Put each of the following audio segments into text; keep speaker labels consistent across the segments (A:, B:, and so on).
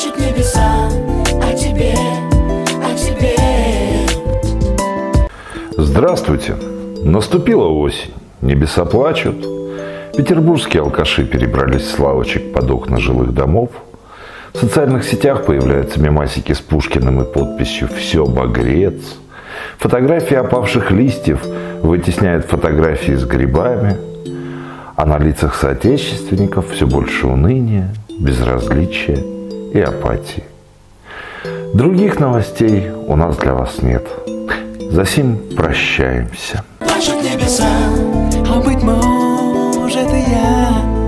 A: плачут небеса о тебе, о тебе.
B: Здравствуйте! Наступила осень, небеса плачут. Петербургские алкаши перебрались с лавочек под окна жилых домов. В социальных сетях появляются мемасики с Пушкиным и подписью «Все багрец». Фотографии опавших листьев вытесняют фотографии с грибами. А на лицах соотечественников все больше уныния, безразличия и апатии. Других новостей у нас для вас нет. За сим прощаемся.
A: Плачут небеса, а быть может и я.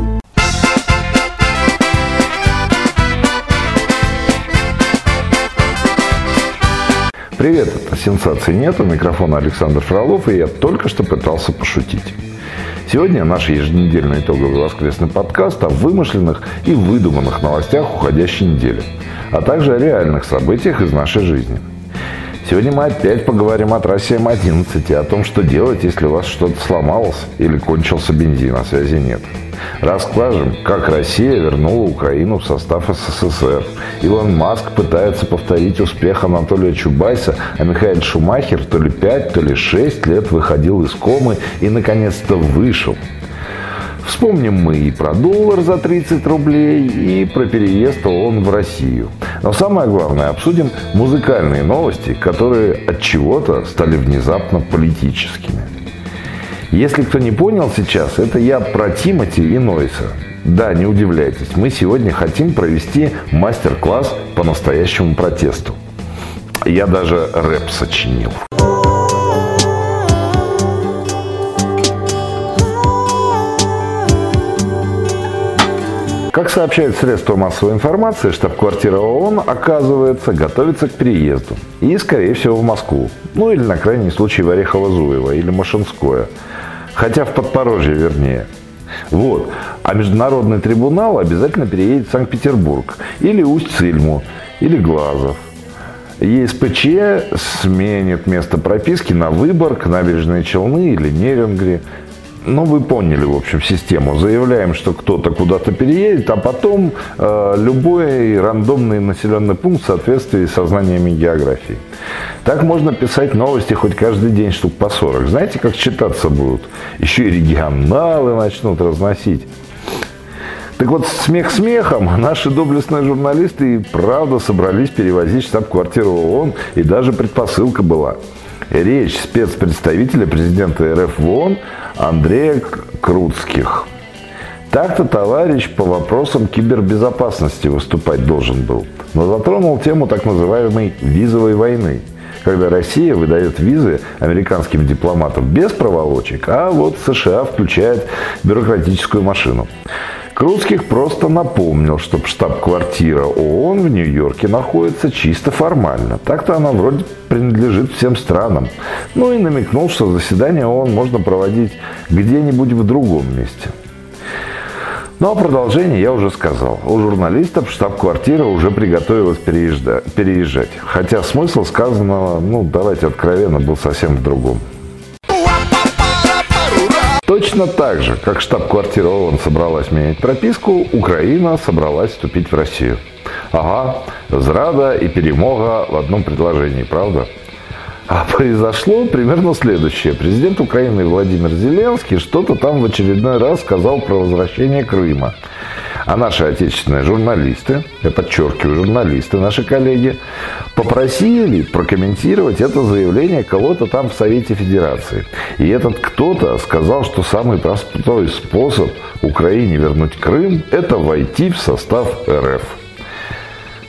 B: Привет, это «Сенсаций нет». У микрофона Александр Фролов, и я только что пытался пошутить. Сегодня наш еженедельный итоговый воскресный подкаст о вымышленных и выдуманных новостях уходящей недели, а также о реальных событиях из нашей жизни. Сегодня мы опять поговорим о трассе М11 и о том, что делать, если у вас что-то сломалось или кончился бензин, а связи нет. Расскажем, как Россия вернула Украину в состав СССР. Илон Маск пытается повторить успех Анатолия Чубайса, а Михаил Шумахер то ли 5, то ли 6 лет выходил из комы и наконец-то вышел. Вспомним мы и про доллар за 30 рублей, и про переезд ООН в Россию. Но самое главное, обсудим музыкальные новости, которые от чего-то стали внезапно политическими. Если кто не понял сейчас, это я про Тимати и Нойса. Да, не удивляйтесь, мы сегодня хотим провести мастер-класс по настоящему протесту. Я даже рэп сочинил. Как сообщают средства массовой информации, штаб-квартира ООН, оказывается, готовится к переезду. И, скорее всего, в Москву. Ну, или, на крайний случай, в Орехово-Зуево или Машинское. Хотя в Подпорожье, вернее. Вот. А Международный трибунал обязательно переедет в Санкт-Петербург. Или Усть-Цильму. Или Глазов. ЕСПЧ сменит место прописки на Выборг, Набережные Челны или Нерингри. Ну, вы поняли, в общем, систему. Заявляем, что кто-то куда-то переедет, а потом э, любой рандомный населенный пункт в соответствии со знаниями географии. Так можно писать новости хоть каждый день штук по 40. Знаете, как читаться будут? Еще и регионалы начнут разносить. Так вот, смех смехом, наши доблестные журналисты и правда собрались перевозить штаб-квартиру ООН, и даже предпосылка была. Речь спецпредставителя президента РФ в ООН Андрея Круцких. Так-то товарищ по вопросам кибербезопасности выступать должен был, но затронул тему так называемой визовой войны, когда Россия выдает визы американским дипломатам без проволочек, а вот США включает бюрократическую машину. Круцких просто напомнил, что штаб-квартира ООН в Нью-Йорке находится чисто формально. Так-то она вроде принадлежит всем странам. Ну и намекнул, что заседание ООН можно проводить где-нибудь в другом месте. Ну а продолжение я уже сказал. У журналистов штаб-квартира уже приготовилась переезжать. Хотя смысл сказанного, ну давайте откровенно, был совсем в другом. Точно так же, как штаб-квартира ООН собралась менять прописку, Украина собралась вступить в Россию. Ага, зрада и перемога в одном предложении, правда? А произошло примерно следующее. Президент Украины Владимир Зеленский что-то там в очередной раз сказал про возвращение Крыма. А наши отечественные журналисты, я подчеркиваю, журналисты, наши коллеги, попросили прокомментировать это заявление кого-то там в Совете Федерации. И этот кто-то сказал, что самый простой способ Украине вернуть Крым – это войти в состав РФ.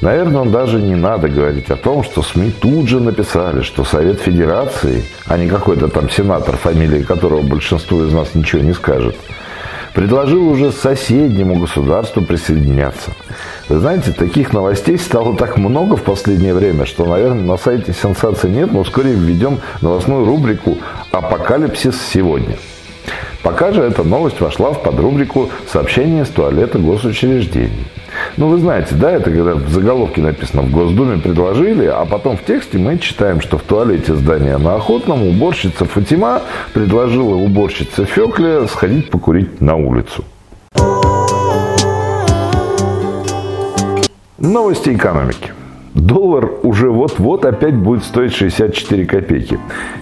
B: Наверное, даже не надо говорить о том, что СМИ тут же написали, что Совет Федерации, а не какой-то там сенатор, фамилии которого большинство из нас ничего не скажет, предложил уже соседнему государству присоединяться. Вы знаете, таких новостей стало так много в последнее время, что, наверное, на сайте сенсации нет, но вскоре введем новостную рубрику «Апокалипсис сегодня». Пока же эта новость вошла в подрубрику «Сообщение с туалета госучреждений». Ну, вы знаете, да, это когда в заголовке написано «В Госдуме предложили», а потом в тексте мы читаем, что в туалете здания на Охотном уборщица Фатима предложила уборщице Фекле сходить покурить на улицу. Новости экономики. Доллар уже вот-вот опять будет стоить 64 копейки.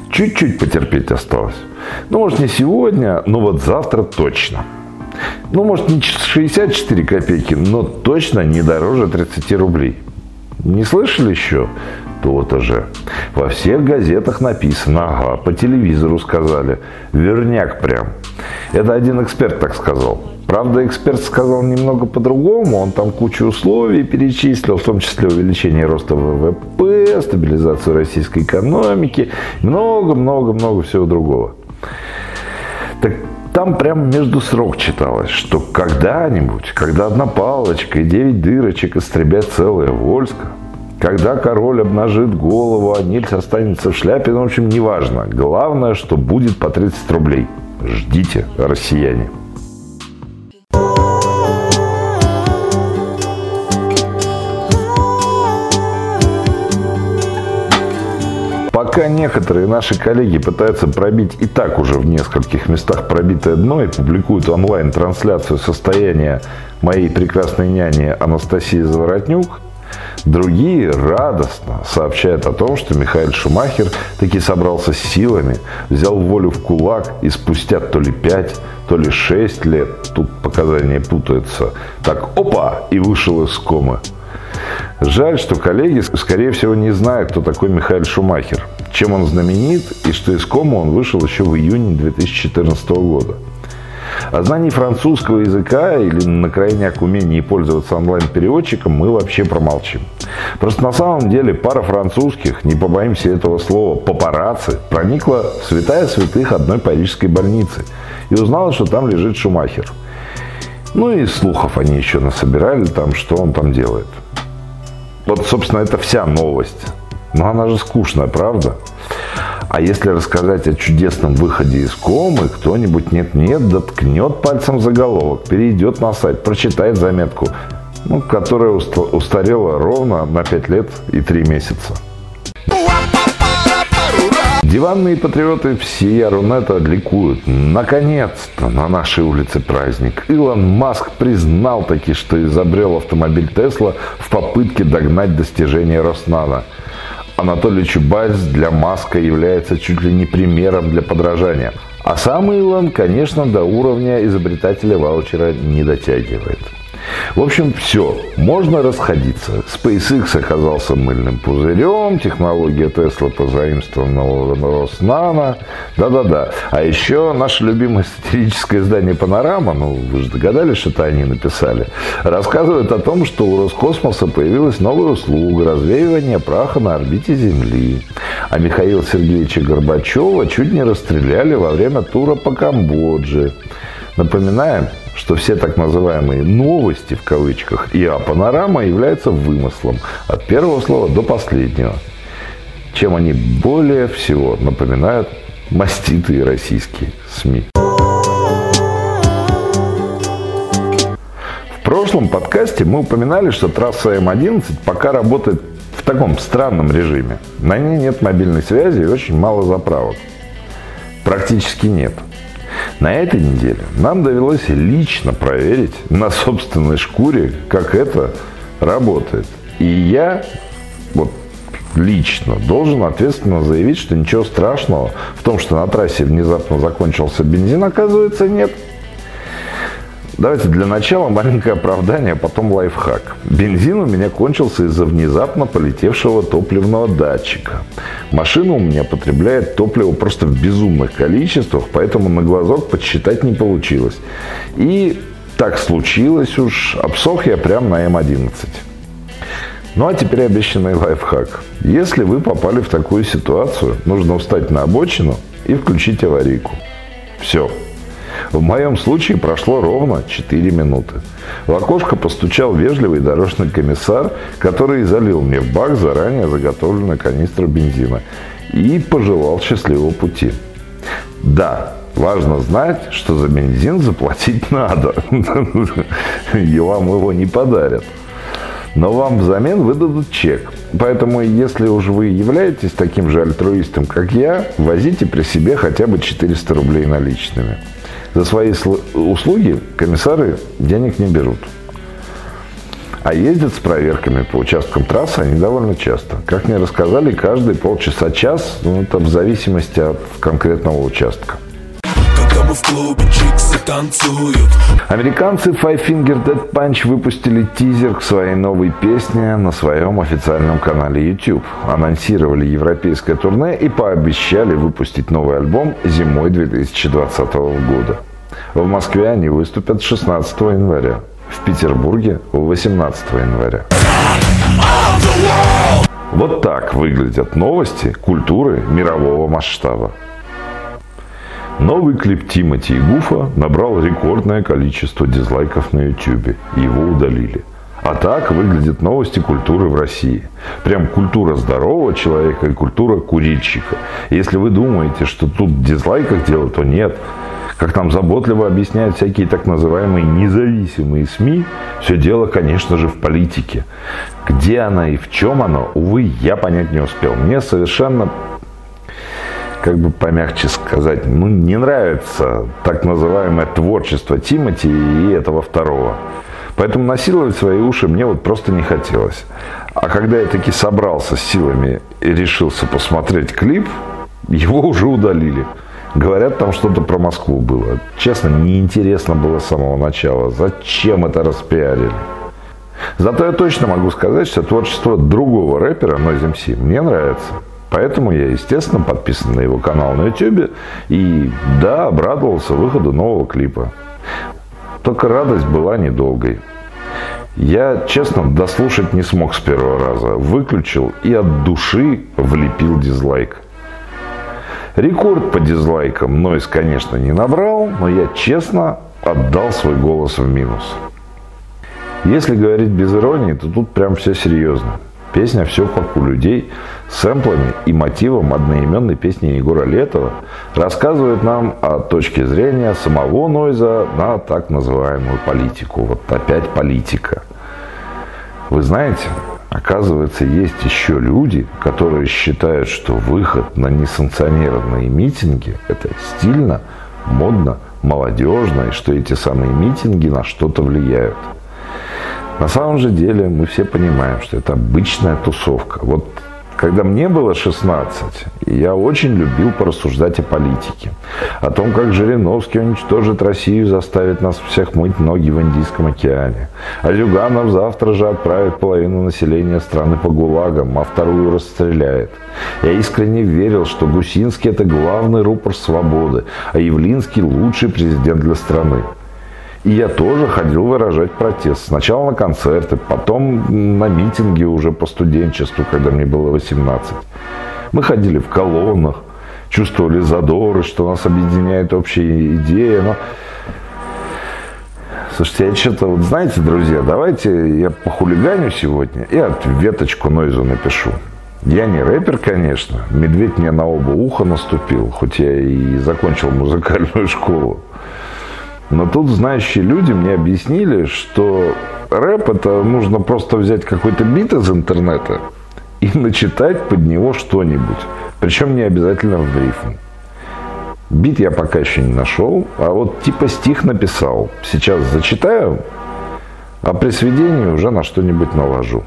B: Чуть-чуть потерпеть осталось. Ну, может, не сегодня, но вот завтра точно. Ну, может, не 64 копейки, но точно не дороже 30 рублей. Не слышали еще? То-то же. Во всех газетах написано, ага, по телевизору сказали. Верняк прям. Это один эксперт так сказал. Правда, эксперт сказал немного по-другому. Он там кучу условий перечислил, в том числе увеличение роста ВВП, стабилизацию российской экономики, много-много-много всего другого. Так там прям между срок читалось, что когда-нибудь, когда одна палочка и девять дырочек истребят целое войско, когда король обнажит голову, а Нильс останется в шляпе, ну, в общем, неважно. Главное, что будет по 30 рублей. Ждите, россияне. Пока некоторые наши коллеги пытаются пробить и так уже в нескольких местах пробитое дно и публикуют онлайн-трансляцию состояния моей прекрасной няни Анастасии Заворотнюк, другие радостно сообщают о том, что Михаил Шумахер таки собрался с силами, взял волю в кулак и спустя то ли 5, то ли 6 лет, тут показания путаются, так опа, и вышел из комы. Жаль, что коллеги, скорее всего, не знают, кто такой Михаил Шумахер, чем он знаменит и что из кома он вышел еще в июне 2014 года. О знании французского языка или на крайняк умении пользоваться онлайн-переводчиком мы вообще промолчим. Просто на самом деле пара французских, не побоимся этого слова, папарацци, проникла в святая святых одной парижской больницы и узнала, что там лежит Шумахер. Ну и слухов они еще насобирали там, что он там делает. Вот, собственно, это вся новость. Но она же скучная, правда? А если рассказать о чудесном выходе из комы, кто-нибудь нет-нет, доткнет пальцем заголовок, перейдет на сайт, прочитает заметку, ну, которая устарела ровно на 5 лет и 3 месяца. Диванные патриоты всея Рунета ликуют. Наконец-то на нашей улице праздник. Илон Маск признал таки, что изобрел автомобиль Тесла в попытке догнать достижения Роснана. Анатолий Чубайс для Маска является чуть ли не примером для подражания. А сам Илон, конечно, до уровня изобретателя ваучера не дотягивает. В общем, все, можно расходиться. SpaceX оказался мыльным пузырем, технология Тесла позаимствована у Роснана. Да-да-да. А еще наше любимое сатирическое издание «Панорама», ну, вы же догадались, что это они написали, рассказывает о том, что у Роскосмоса появилась новая услуга – развеивание праха на орбите Земли. А Михаила Сергеевича Горбачева чуть не расстреляли во время тура по Камбодже. Напоминаем, что все так называемые «новости» в кавычках и «а-панорама» являются вымыслом от первого слова до последнего, чем они более всего напоминают маститые российские СМИ. В прошлом подкасте мы упоминали, что трасса М11 пока работает в таком странном режиме. На ней нет мобильной связи и очень мало заправок. Практически нет – на этой неделе нам довелось лично проверить на собственной шкуре, как это работает. И я вот лично должен ответственно заявить, что ничего страшного в том, что на трассе внезапно закончился бензин, оказывается, нет. Давайте для начала маленькое оправдание, а потом лайфхак. Бензин у меня кончился из-за внезапно полетевшего топливного датчика. Машина у меня потребляет топливо просто в безумных количествах, поэтому на глазок подсчитать не получилось. И так случилось уж, обсох я прямо на М11. Ну а теперь обещанный лайфхак. Если вы попали в такую ситуацию, нужно встать на обочину и включить аварийку. Все, в моем случае прошло ровно 4 минуты. В окошко постучал вежливый дорожный комиссар, который залил мне в бак заранее заготовленную канистру бензина и пожелал счастливого пути. Да, важно знать, что за бензин заплатить надо. И вам его не подарят. Но вам взамен выдадут чек. Поэтому, если уж вы являетесь таким же альтруистом, как я, возите при себе хотя бы 400 рублей наличными. За свои услуги комиссары денег не берут. А ездят с проверками по участкам трассы они довольно часто. Как мне рассказали, каждые полчаса-час, ну, это в зависимости от конкретного участка.
A: Мы в клубе чиксы танцуют
B: Американцы Five Finger Dead Punch выпустили тизер к своей новой песне на своем официальном канале YouTube. Анонсировали европейское турне и пообещали выпустить новый альбом зимой 2020 года. В Москве они выступят 16 января. В Петербурге 18 января. Вот так выглядят новости культуры мирового масштаба. Новый клип Тимати и Гуфа набрал рекордное количество дизлайков на YouTube, его удалили. А так выглядят новости культуры в России. Прям культура здорового человека и культура курильщика. Если вы думаете, что тут дизлайках дело, то нет. Как нам заботливо объясняют всякие так называемые независимые СМИ, все дело, конечно же, в политике. Где она и в чем она, увы, я понять не успел. Мне совершенно как бы помягче сказать, ну, не нравится так называемое творчество Тимати и этого второго. Поэтому насиловать свои уши мне вот просто не хотелось. А когда я таки собрался с силами и решился посмотреть клип, его уже удалили. Говорят, там что-то про Москву было. Честно, неинтересно было с самого начала. Зачем это распиарили? Зато я точно могу сказать, что творчество другого рэпера, Noise MC, мне нравится. Поэтому я, естественно, подписан на его канал на YouTube. И да, обрадовался выходу нового клипа. Только радость была недолгой. Я, честно, дослушать не смог с первого раза. Выключил и от души влепил дизлайк. Рекорд по дизлайкам Нойс, конечно, не набрал, но я честно отдал свой голос в минус. Если говорить без иронии, то тут прям все серьезно. Песня «Все как у людей» с сэмплами и мотивом одноименной песни Егора Летова рассказывает нам о точке зрения самого Нойза на так называемую политику. Вот опять политика. Вы знаете, оказывается, есть еще люди, которые считают, что выход на несанкционированные митинги – это стильно, модно, молодежно, и что эти самые митинги на что-то влияют. На самом же деле мы все понимаем, что это обычная тусовка. Вот когда мне было 16, я очень любил порассуждать о политике. О том, как Жириновский уничтожит Россию и заставит нас всех мыть ноги в Индийском океане. А Зюганов завтра же отправит половину населения страны по гулагам, а вторую расстреляет. Я искренне верил, что Гусинский это главный рупор свободы, а Явлинский лучший президент для страны. И я тоже ходил выражать протест. Сначала на концерты, потом на митинги уже по студенчеству, когда мне было 18. Мы ходили в колоннах, чувствовали задоры, что нас объединяет общая идея. Но... Слушайте, я что-то, вот знаете, друзья, давайте я похулиганю сегодня и ответочку Нойзу напишу. Я не рэпер, конечно. Медведь мне на оба уха наступил, хоть я и закончил музыкальную школу. Но тут знающие люди мне объяснили, что рэп это нужно просто взять какой-то бит из интернета и начитать под него что-нибудь. Причем не обязательно в рифм. Бит я пока еще не нашел, а вот типа стих написал. Сейчас зачитаю, а при сведении уже на что-нибудь наложу.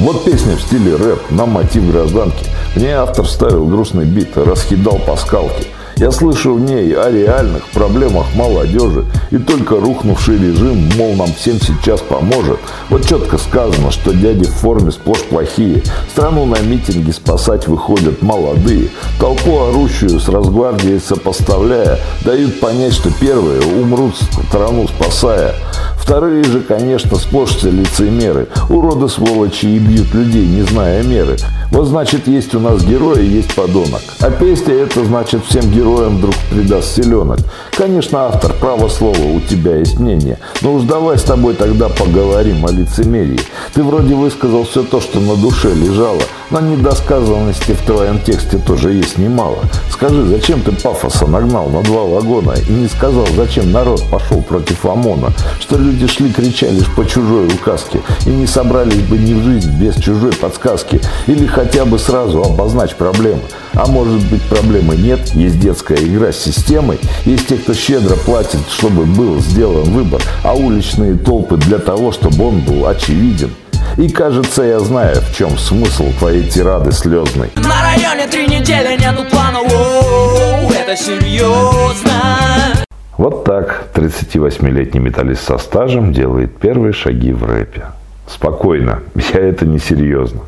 B: Вот песня в стиле рэп на мотив гражданки. В ней автор ставил грустный бит, раскидал по скалке – я слышу в ней о реальных проблемах молодежи, и только рухнувший режим, мол, нам всем сейчас поможет. Вот четко сказано, что дяди в форме сплошь плохие. Страну на митинги спасать выходят молодые. Толпу орущую с разгвардией сопоставляя, дают понять, что первые умрут страну спасая. Вторые же, конечно, сплошь лицемеры. Уроды сволочи и бьют людей, не зная меры. Вот значит, есть у нас герои, есть подонок. А песня это значит всем героям вдруг придаст селенок. Конечно, автор, право слова, у тебя есть мнение. Но уж давай с тобой тогда поговорим о лицемерии. Ты вроде высказал все то, что на душе лежало. Но недосказанности в твоем тексте тоже есть немало. Скажи, зачем ты пафоса нагнал на два вагона и не сказал, зачем народ пошел против ОМОНа? Что люди шли, кричали лишь по чужой указке и не собрались бы ни в жизнь без чужой подсказки. Или хотя бы сразу обозначь проблемы. А может быть проблемы нет, есть детская игра с системой, есть те, кто щедро платит, чтобы был сделан выбор, а уличные толпы для того, чтобы он был очевиден. И кажется, я знаю, в чем смысл твоей тирады слезной.
A: На районе три недели нету плана Воу, Это серьезно
B: Вот так 38-летний металлист со стажем делает первые шаги в рэпе. Спокойно, я это не серьезно.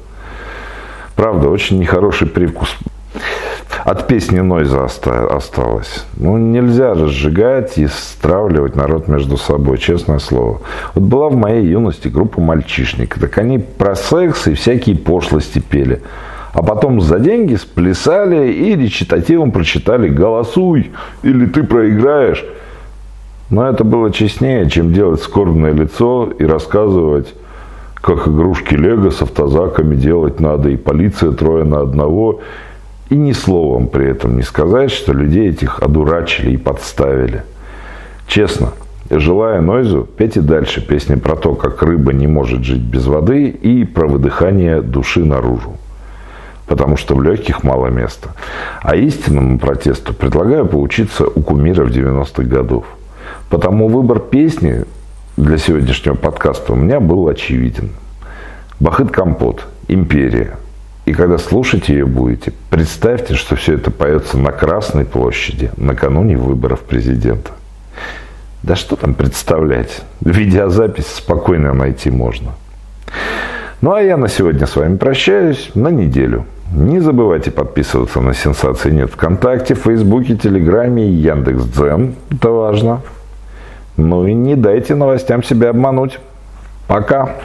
B: Правда, очень нехороший привкус от песни Нойза осталось. Ну, нельзя разжигать и стравливать народ между собой, честное слово. Вот была в моей юности группа мальчишник. Так они про секс и всякие пошлости пели. А потом за деньги сплясали и речитативом прочитали «Голосуй, или ты проиграешь». Но это было честнее, чем делать скорбное лицо и рассказывать, как игрушки Лего с автозаками делать надо, и полиция трое на одного, и ни словом при этом не сказать, что людей этих одурачили и подставили. Честно, желая Нойзу, пейте дальше песни про то, как рыба не может жить без воды и про выдыхание души наружу. Потому что в легких мало места. А истинному протесту предлагаю поучиться у кумира в 90-х годов. Потому выбор песни для сегодняшнего подкаста у меня был очевиден. Бахыт Компот, Империя – и когда слушать ее будете, представьте, что все это поется на Красной площади накануне выборов президента. Да что там представлять? Видеозапись спокойно найти можно. Ну а я на сегодня с вами прощаюсь на неделю. Не забывайте подписываться на Сенсации Нет ВКонтакте, Фейсбуке, Телеграме и Яндекс.Дзен. Это важно. Ну и не дайте новостям себя обмануть. Пока.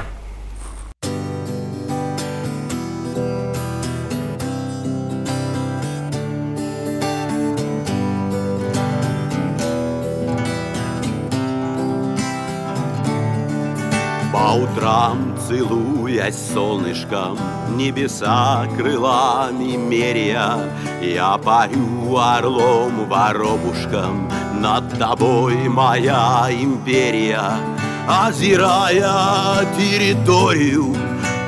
C: По утрам, целуясь солнышком, Небеса крылами меря, Я парю орлом воробушком, Над тобой моя империя. Озирая территорию,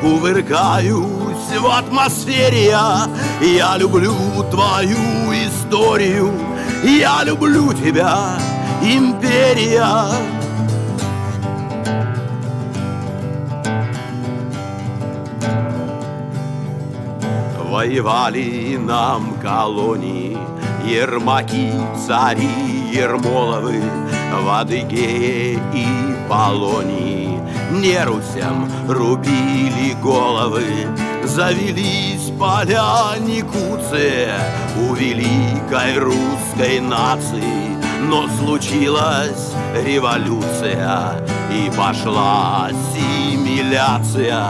C: Кувыркаюсь в атмосфере я, я люблю твою историю, Я люблю тебя, империя. Воевали нам колонии, Ермаки, цари, Ермоловы, В Адыгее и Полонии. Нерусям рубили головы, Завелись поля Никуция У великой русской нации. Но случилась революция И пошла ассимиляция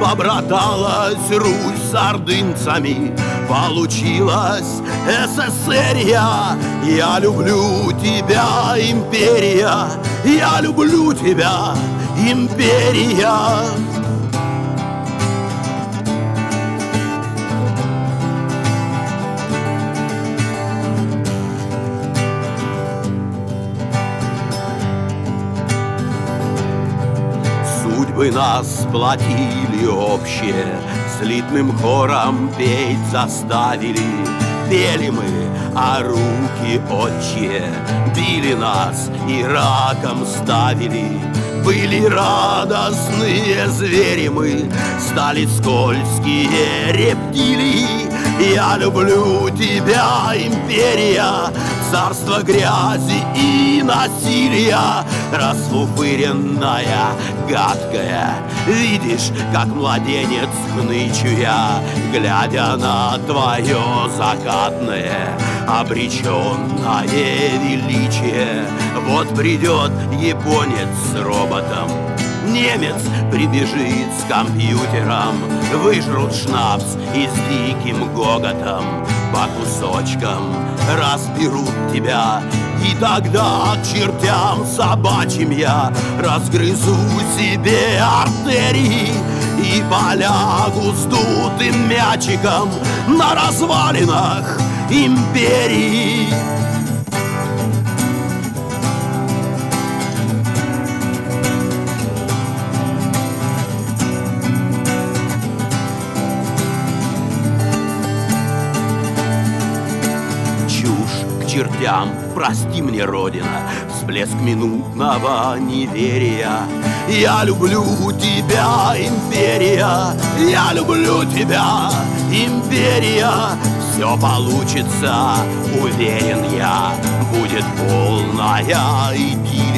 C: Побраталась Русь с ордынцами. Получилась СССР я Я люблю тебя, империя. Я люблю тебя, империя нас сплотили общие, Слитным хором петь заставили. Пели мы, а руки отчие Били нас и раком ставили. Были радостные звери мы, Стали скользкие рептилии. Я люблю тебя, империя, Царство грязи и насилия, Расфуфыренная, гадкая. Видишь, как младенец хнычу я, Глядя на твое закатное, Обреченное величие. Вот придет японец с роботом, Немец прибежит с компьютером, Выжрут шнапс и с диким гоготом По кусочкам разберут тебя. И тогда чертям собачьим я Разгрызу себе артерии И полягу сдутым мячиком На развалинах империи чертям. Прости мне, Родина, всплеск минутного неверия. Я люблю тебя, империя. Я люблю тебя, империя. Все получится, уверен я. Будет полная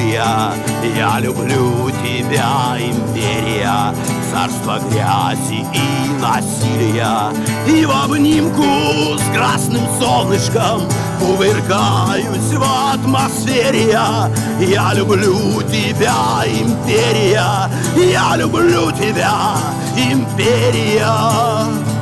C: идиллия Я люблю тебя, империя Царство грязи и насилия. И в обнимку с красным солнышком Кувыркаюсь в атмосфере. Я Я люблю тебя, империя Я люблю тебя, империя